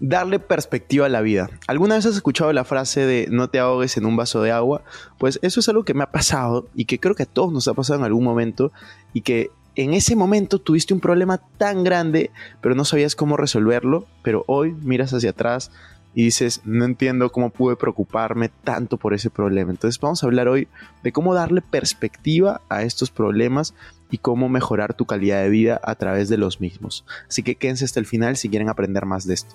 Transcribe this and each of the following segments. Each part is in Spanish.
darle perspectiva a la vida. ¿Alguna vez has escuchado la frase de no te ahogues en un vaso de agua? Pues eso es algo que me ha pasado y que creo que a todos nos ha pasado en algún momento y que en ese momento tuviste un problema tan grande pero no sabías cómo resolverlo, pero hoy miras hacia atrás y dices, no entiendo cómo pude preocuparme tanto por ese problema. Entonces vamos a hablar hoy de cómo darle perspectiva a estos problemas y cómo mejorar tu calidad de vida a través de los mismos. Así que quédense hasta el final si quieren aprender más de esto.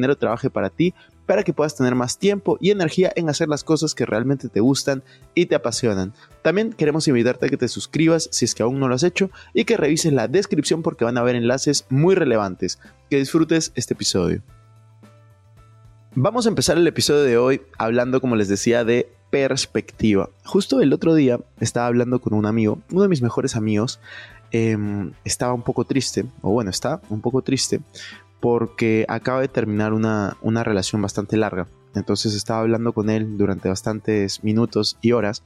dinero trabaje para ti, para que puedas tener más tiempo y energía en hacer las cosas que realmente te gustan y te apasionan. También queremos invitarte a que te suscribas si es que aún no lo has hecho y que revises la descripción porque van a haber enlaces muy relevantes. Que disfrutes este episodio. Vamos a empezar el episodio de hoy hablando, como les decía, de perspectiva. Justo el otro día estaba hablando con un amigo, uno de mis mejores amigos, em, estaba un poco triste, o bueno, está un poco triste, porque acaba de terminar una, relación bastante larga. Entonces estaba hablando con él durante bastantes minutos y horas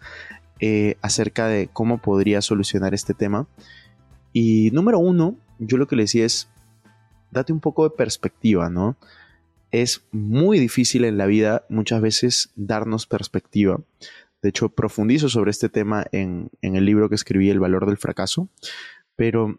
eh, acerca de cómo podría solucionar este tema. Y número uno, yo lo que le decía es, date un poco de perspectiva, ¿no? Es muy difícil en la vida muchas veces darnos perspectiva. De hecho, profundizo sobre este tema en, en el libro que escribí, El valor del fracaso. Pero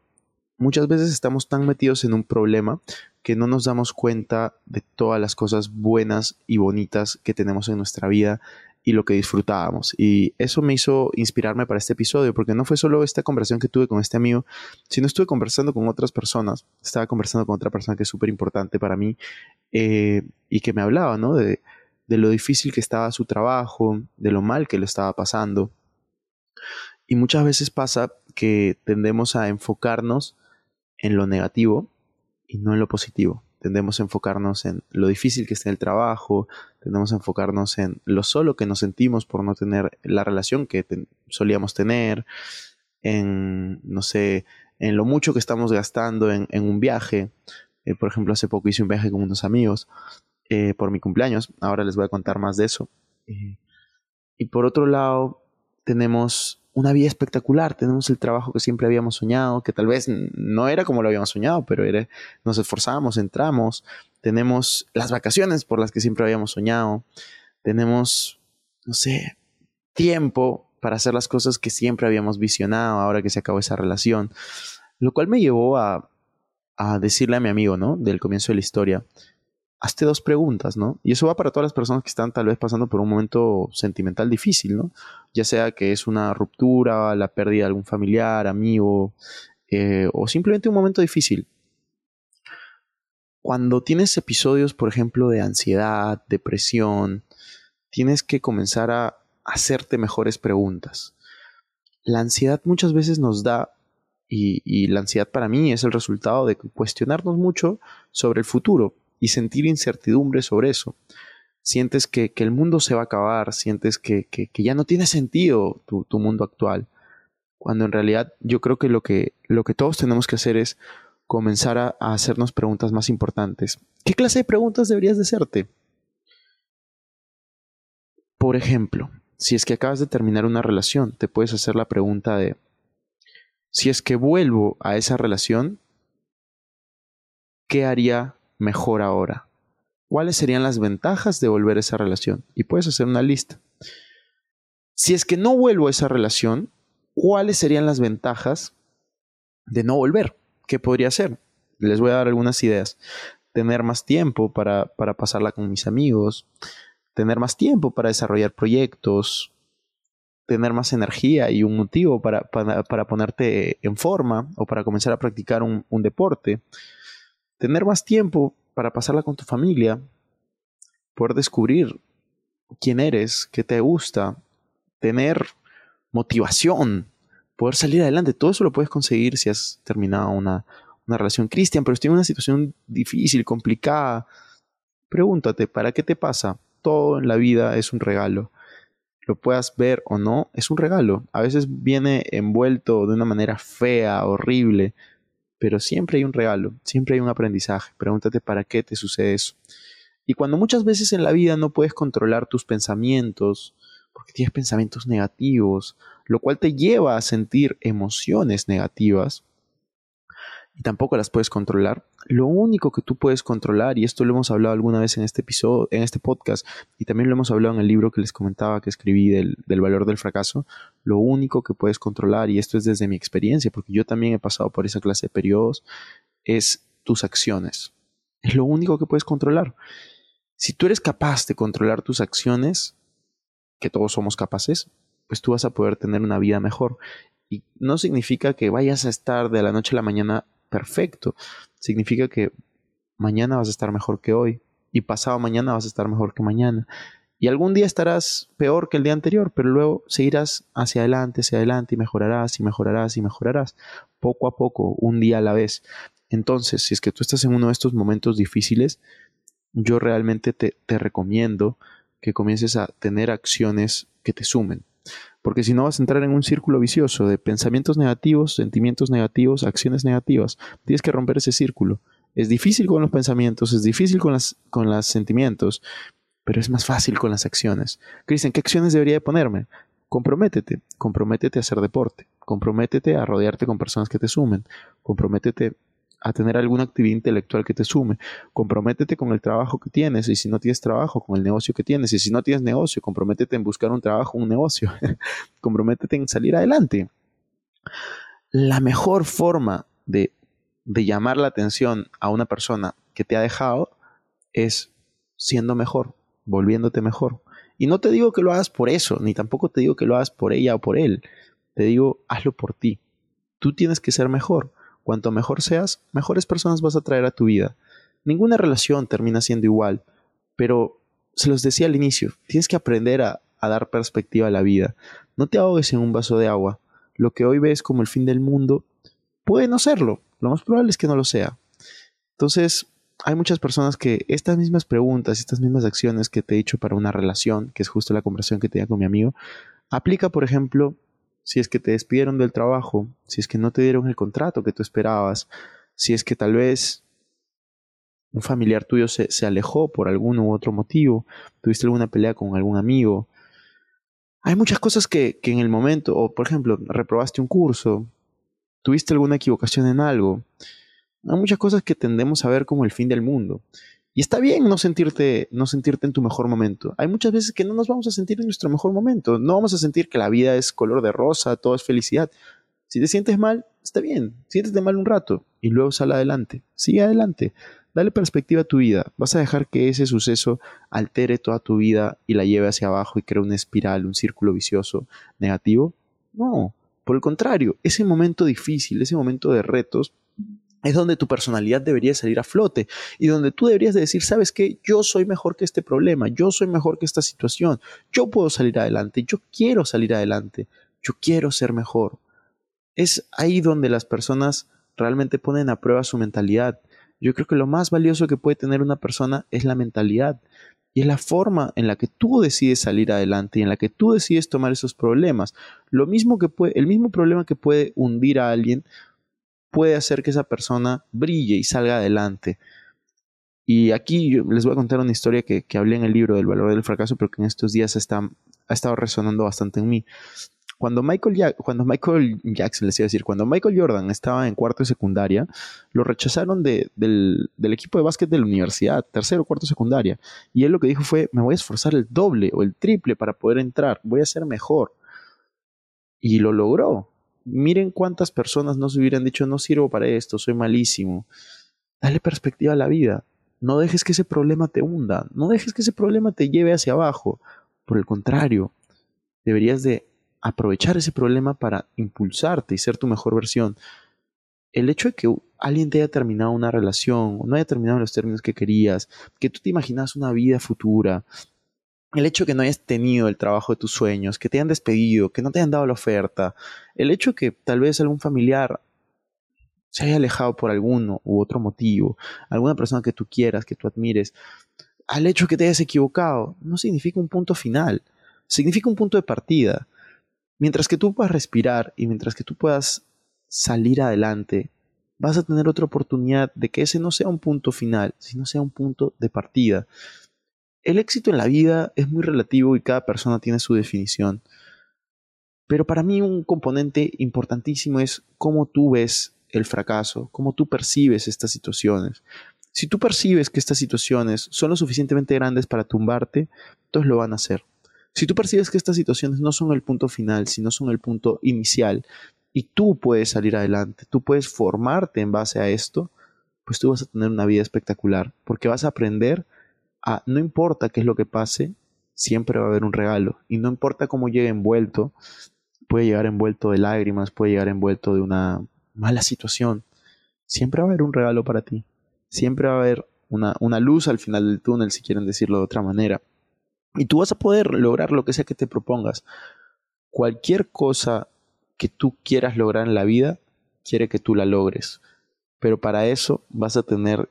muchas veces estamos tan metidos en un problema que no nos damos cuenta de todas las cosas buenas y bonitas que tenemos en nuestra vida y lo que disfrutábamos. Y eso me hizo inspirarme para este episodio, porque no fue solo esta conversación que tuve con este amigo, sino estuve conversando con otras personas. Estaba conversando con otra persona que es súper importante para mí eh, y que me hablaba, ¿no? De, de lo difícil que estaba su trabajo, de lo mal que lo estaba pasando. Y muchas veces pasa que tendemos a enfocarnos en lo negativo y no en lo positivo. Tendemos a enfocarnos en lo difícil que está el trabajo, tendemos a enfocarnos en lo solo que nos sentimos por no tener la relación que solíamos tener, en, no sé, en lo mucho que estamos gastando en, un viaje. Eh, por ejemplo, hace poco hice un viaje con unos amigos eh, por mi cumpleaños, ahora les voy a contar más de eso. Eh, y por otro lado, tenemos una vida espectacular, tenemos el trabajo que siempre habíamos soñado, que tal vez no era como lo habíamos soñado, pero era, nos esforzamos, entramos, tenemos las vacaciones por las que siempre habíamos soñado, tenemos, no sé, tiempo para hacer las cosas que siempre habíamos visionado ahora que se acabó esa relación, lo cual me llevó a, a decirle a mi amigo, ¿no? Del comienzo de la historia, hazte dos preguntas, ¿no? Y eso va para todas las personas que están tal vez pasando por un momento sentimental difícil, ¿no? Ya sea que es una ruptura, la pérdida de algún familiar, amigo, eh, o simplemente un momento difícil. Cuando tienes episodios, por ejemplo, de ansiedad, depresión, tienes que comenzar a hacerte mejores preguntas. La ansiedad muchas veces nos da, y, y la ansiedad para mí es el resultado de cuestionarnos mucho sobre el futuro y sentir incertidumbre sobre eso. Sientes que, el mundo se va a acabar, sientes que, ya no tiene sentido tu, mundo actual, cuando en realidad yo creo que lo, que lo que todos tenemos que hacer es comenzar a, a hacernos preguntas más importantes. ¿Qué clase de preguntas deberías de hacerte? Por ejemplo, si es que acabas de terminar una relación, te puedes hacer la pregunta de, si es que vuelvo a esa relación, ¿qué haría mejor ahora? ¿Cuáles serían las ventajas de volver a esa relación? Y puedes hacer una lista. Si es que no vuelvo a esa relación, ¿cuáles serían las ventajas de no volver? ¿Qué podría ser? Les voy a dar algunas ideas. Tener más tiempo para, para pasarla con mis amigos, tener más tiempo para desarrollar proyectos, tener más energía y un motivo para, para, ponerte en forma o para comenzar a practicar un, un deporte, tener más tiempo para pasarla con tu familia, poder descubrir quién eres, qué te gusta, tener motivación poder salir adelante. Todo eso lo puedes conseguir si has terminado una, una relación. Cristian, pero estoy en una situación difícil, complicada. Pregúntate, ¿para qué te pasa? Todo en la vida es un regalo. Lo puedas ver o no, es un regalo. A veces viene envuelto de una manera fea, horrible, pero siempre hay un regalo, siempre hay un aprendizaje. Pregúntate para qué te sucede eso. Y cuando muchas veces en la vida no puedes controlar tus pensamientos, porque tienes pensamientos negativos, lo cual te lleva a sentir emociones negativas, y tampoco las puedes controlar. Lo único que tú puedes controlar, y esto lo hemos hablado alguna vez en este episodio, en este podcast, y también lo hemos hablado en el libro que les comentaba que escribí del, del valor del fracaso, lo único que puedes controlar, y esto es desde mi experiencia, porque yo también he pasado por esa clase de periodos, es tus acciones. Es lo único que puedes controlar. Si tú eres capaz de controlar tus acciones, que todos somos capaces, pues tú vas a poder tener una vida mejor. Y no significa que vayas a estar de la noche a la mañana perfecto. Significa que mañana vas a estar mejor que hoy y pasado mañana vas a estar mejor que mañana. Y algún día estarás peor que el día anterior, pero luego seguirás hacia adelante, hacia adelante y mejorarás y mejorarás y mejorarás poco a poco, un día a la vez. Entonces, si es que tú estás en uno de estos momentos difíciles, yo realmente te, te recomiendo que comiences a tener acciones que te sumen. Porque si no vas a entrar en un círculo vicioso de pensamientos negativos, sentimientos negativos, acciones negativas. Tienes que romper ese círculo. Es difícil con los pensamientos, es difícil con, las, con los sentimientos, pero es más fácil con las acciones. Cristian, ¿qué acciones debería de ponerme? Comprométete, comprométete a hacer deporte, comprométete a rodearte con personas que te sumen, comprométete a tener alguna actividad intelectual que te sume. Comprométete con el trabajo que tienes y si no tienes trabajo, con el negocio que tienes. Y si no tienes negocio, comprométete en buscar un trabajo, un negocio. comprométete en salir adelante. La mejor forma de, de llamar la atención a una persona que te ha dejado es siendo mejor, volviéndote mejor. Y no te digo que lo hagas por eso, ni tampoco te digo que lo hagas por ella o por él. Te digo, hazlo por ti. Tú tienes que ser mejor. Cuanto mejor seas, mejores personas vas a traer a tu vida. Ninguna relación termina siendo igual, pero se los decía al inicio, tienes que aprender a, dar perspectiva a la vida. No te ahogues en un vaso de agua. Lo que hoy ves como el fin del mundo puede no serlo. Lo más probable es que no lo sea. Entonces, hay muchas personas que estas mismas preguntas, estas mismas acciones que te he dicho para una relación, que es justo la conversación que tenía con mi amigo, aplica, por ejemplo, si es que te despidieron del trabajo, si es que no te dieron el contrato que tú esperabas, si es que tal vez un familiar tuyo se, se alejó por algún u otro motivo, tuviste alguna pelea con algún amigo. Hay muchas cosas que, que en el momento, o por ejemplo, reprobaste un curso, tuviste alguna equivocación en algo. Hay muchas cosas que tendemos a ver como el fin del mundo. Y está bien no sentirte, no sentirte en tu mejor momento. Hay muchas veces que no nos vamos a sentir en nuestro mejor momento. No vamos a sentir que la vida es color de rosa, todo es felicidad. Si te sientes mal, está bien. Siéntete mal un rato y luego sal adelante. Sigue adelante. Dale perspectiva a tu vida. ¿Vas a dejar que ese suceso altere toda tu vida y la lleve hacia abajo y cree una espiral, un círculo vicioso negativo? No. Por el contrario, ese momento difícil, ese momento de retos, es donde tu personalidad debería salir a flote y donde tú deberías de decir, sabes qué, yo soy mejor que este problema, yo soy mejor que esta situación, yo puedo salir adelante, yo quiero salir adelante, yo quiero ser mejor. Es ahí donde las personas realmente ponen a prueba su mentalidad. Yo creo que lo más valioso que puede tener una persona es la mentalidad y es la forma en la que tú decides salir adelante y en la que tú decides tomar esos problemas. Lo mismo que puede, el mismo problema que puede hundir a alguien puede hacer que esa persona brille y salga adelante. Y aquí les voy a contar una historia que, que, hablé en el libro del valor del fracaso, pero que en estos días está, ha estado resonando bastante en mí. Cuando Michael, cuando Michael Jackson, les iba a decir, cuando Michael Jordan estaba en cuarto de secundaria, lo rechazaron de, del, del, equipo de básquet de la universidad, tercero o cuarto secundaria. Y él lo que dijo fue, me voy a esforzar el doble o el triple para poder entrar, voy a ser mejor. Y lo logró miren cuántas personas no se hubieran dicho, no sirvo para esto, soy malísimo. Dale perspectiva a la vida. No dejes que ese problema te hunda, no dejes que ese problema te lleve hacia abajo. Por el contrario, deberías de aprovechar ese problema para impulsarte y ser tu mejor versión. El hecho de que alguien te haya terminado una relación, o no haya terminado en los términos que querías, que tú te imaginas una vida futura, el hecho que no hayas tenido el trabajo de tus sueños, que te hayan despedido, que no te hayan dado la oferta, el hecho que tal vez algún familiar se haya alejado por alguno u otro motivo, alguna persona que tú quieras, que tú admires, al hecho que te hayas equivocado, no significa un punto final, significa un punto de partida. Mientras que tú puedas respirar y mientras que tú puedas salir adelante, vas a tener otra oportunidad de que ese no sea un punto final, sino sea un punto de partida. El éxito en la vida es muy relativo y cada persona tiene su definición. Pero para mí un componente importantísimo es cómo tú ves el fracaso, cómo tú percibes estas situaciones. Si tú percibes que estas situaciones son lo suficientemente grandes para tumbarte, entonces lo van a hacer. Si tú percibes que estas situaciones no son el punto final, sino son el punto inicial, y tú puedes salir adelante, tú puedes formarte en base a esto, pues tú vas a tener una vida espectacular, porque vas a aprender no importa qué es lo que pase, siempre va a haber un regalo, y no importa cómo llegue envuelto, puede llegar envuelto de lágrimas, puede llegar envuelto de una mala situación, siempre va a haber un regalo para ti, siempre va a haber una, una luz al final del túnel, si quieren decirlo de otra manera. Y tú vas a poder lograr lo que sea que te propongas. Cualquier cosa que tú quieras lograr en la vida, quiere que tú la logres. Pero para eso vas a tener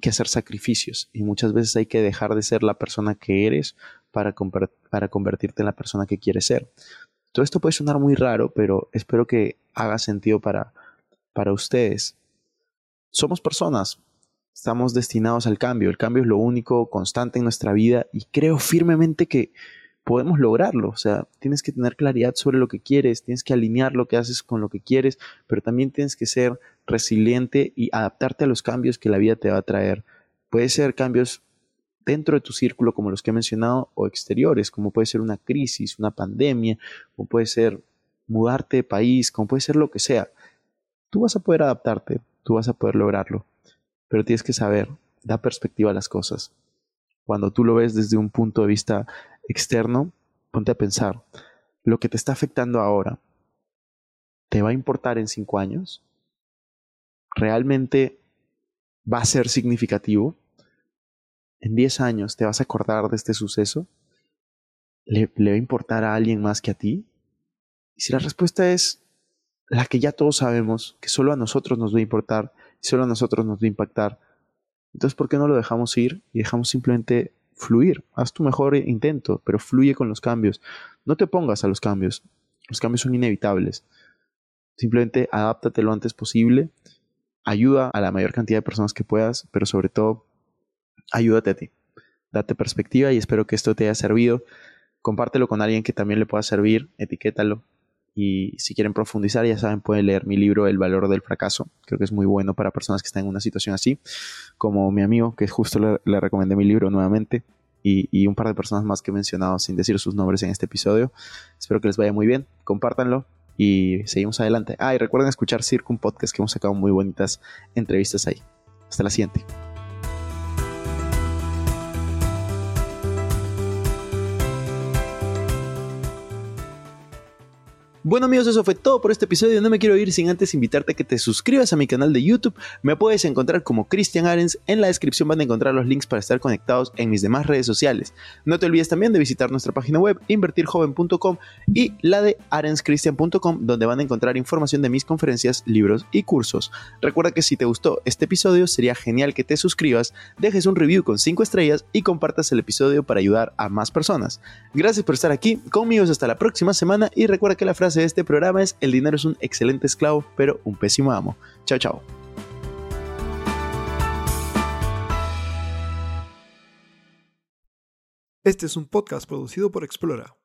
que hacer sacrificios y muchas veces hay que dejar de ser la persona que eres para, para convertirte en la persona que quieres ser. Todo esto puede sonar muy raro, pero espero que haga sentido para, para ustedes. Somos personas, estamos destinados al cambio, el cambio es lo único constante en nuestra vida y creo firmemente que podemos lograrlo. O sea, tienes que tener claridad sobre lo que quieres, tienes que alinear lo que haces con lo que quieres, pero también tienes que ser resiliente y adaptarte a los cambios que la vida te va a traer. Puede ser cambios dentro de tu círculo, como los que he mencionado, o exteriores, como puede ser una crisis, una pandemia, o puede ser mudarte de país, como puede ser lo que sea. Tú vas a poder adaptarte, tú vas a poder lograrlo, pero tienes que saber, da perspectiva a las cosas. Cuando tú lo ves desde un punto de vista externo, ponte a pensar, lo que te está afectando ahora, ¿te va a importar en cinco años? ¿Realmente va a ser significativo? ¿En diez años te vas a acordar de este suceso? ¿Le, ¿Le, va a importar a alguien más que a ti? Y si la respuesta es la que ya todos sabemos, que solo a nosotros nos va a importar, solo a nosotros nos va a impactar, entonces ¿por qué no lo dejamos ir y dejamos simplemente fluir. Haz tu mejor intento, pero fluye con los cambios. No te pongas a los cambios. Los cambios son inevitables. Simplemente adáptate lo antes posible. Ayuda a la mayor cantidad de personas que puedas, pero sobre todo, ayúdate a ti. Date perspectiva y espero que esto te haya servido. Compártelo con alguien que también le pueda servir, etiquétalo. Y si quieren profundizar, ya saben, pueden leer mi libro El valor del fracaso. Creo que es muy bueno para personas que están en una situación así, como mi amigo, que justo le, recomendé mi libro nuevamente, y, y, un par de personas más que he mencionado sin decir sus nombres en este episodio. Espero que les vaya muy bien. Compártanlo y seguimos adelante. Ah, y recuerden escuchar Circum Podcast, que hemos sacado muy bonitas entrevistas ahí. Hasta la siguiente. Bueno amigos, eso fue todo por este episodio. No me quiero ir sin antes invitarte a que te suscribas a mi canal de YouTube. Me puedes encontrar como Cristian Arens. En la descripción van a encontrar los links para estar conectados en mis demás redes sociales. No te olvides también de visitar nuestra página web invertirjoven.com y la de arenscristian.com donde van a encontrar información de mis conferencias, libros y cursos. Recuerda que si te gustó este episodio sería genial que te suscribas, dejes un review con 5 estrellas y compartas el episodio para ayudar a más personas. Gracias por estar aquí conmigo hasta la próxima semana y recuerda que la frase este programa es el dinero es un excelente esclavo, pero un pésimo amo. Chao, chao. Este es un podcast producido por Explora.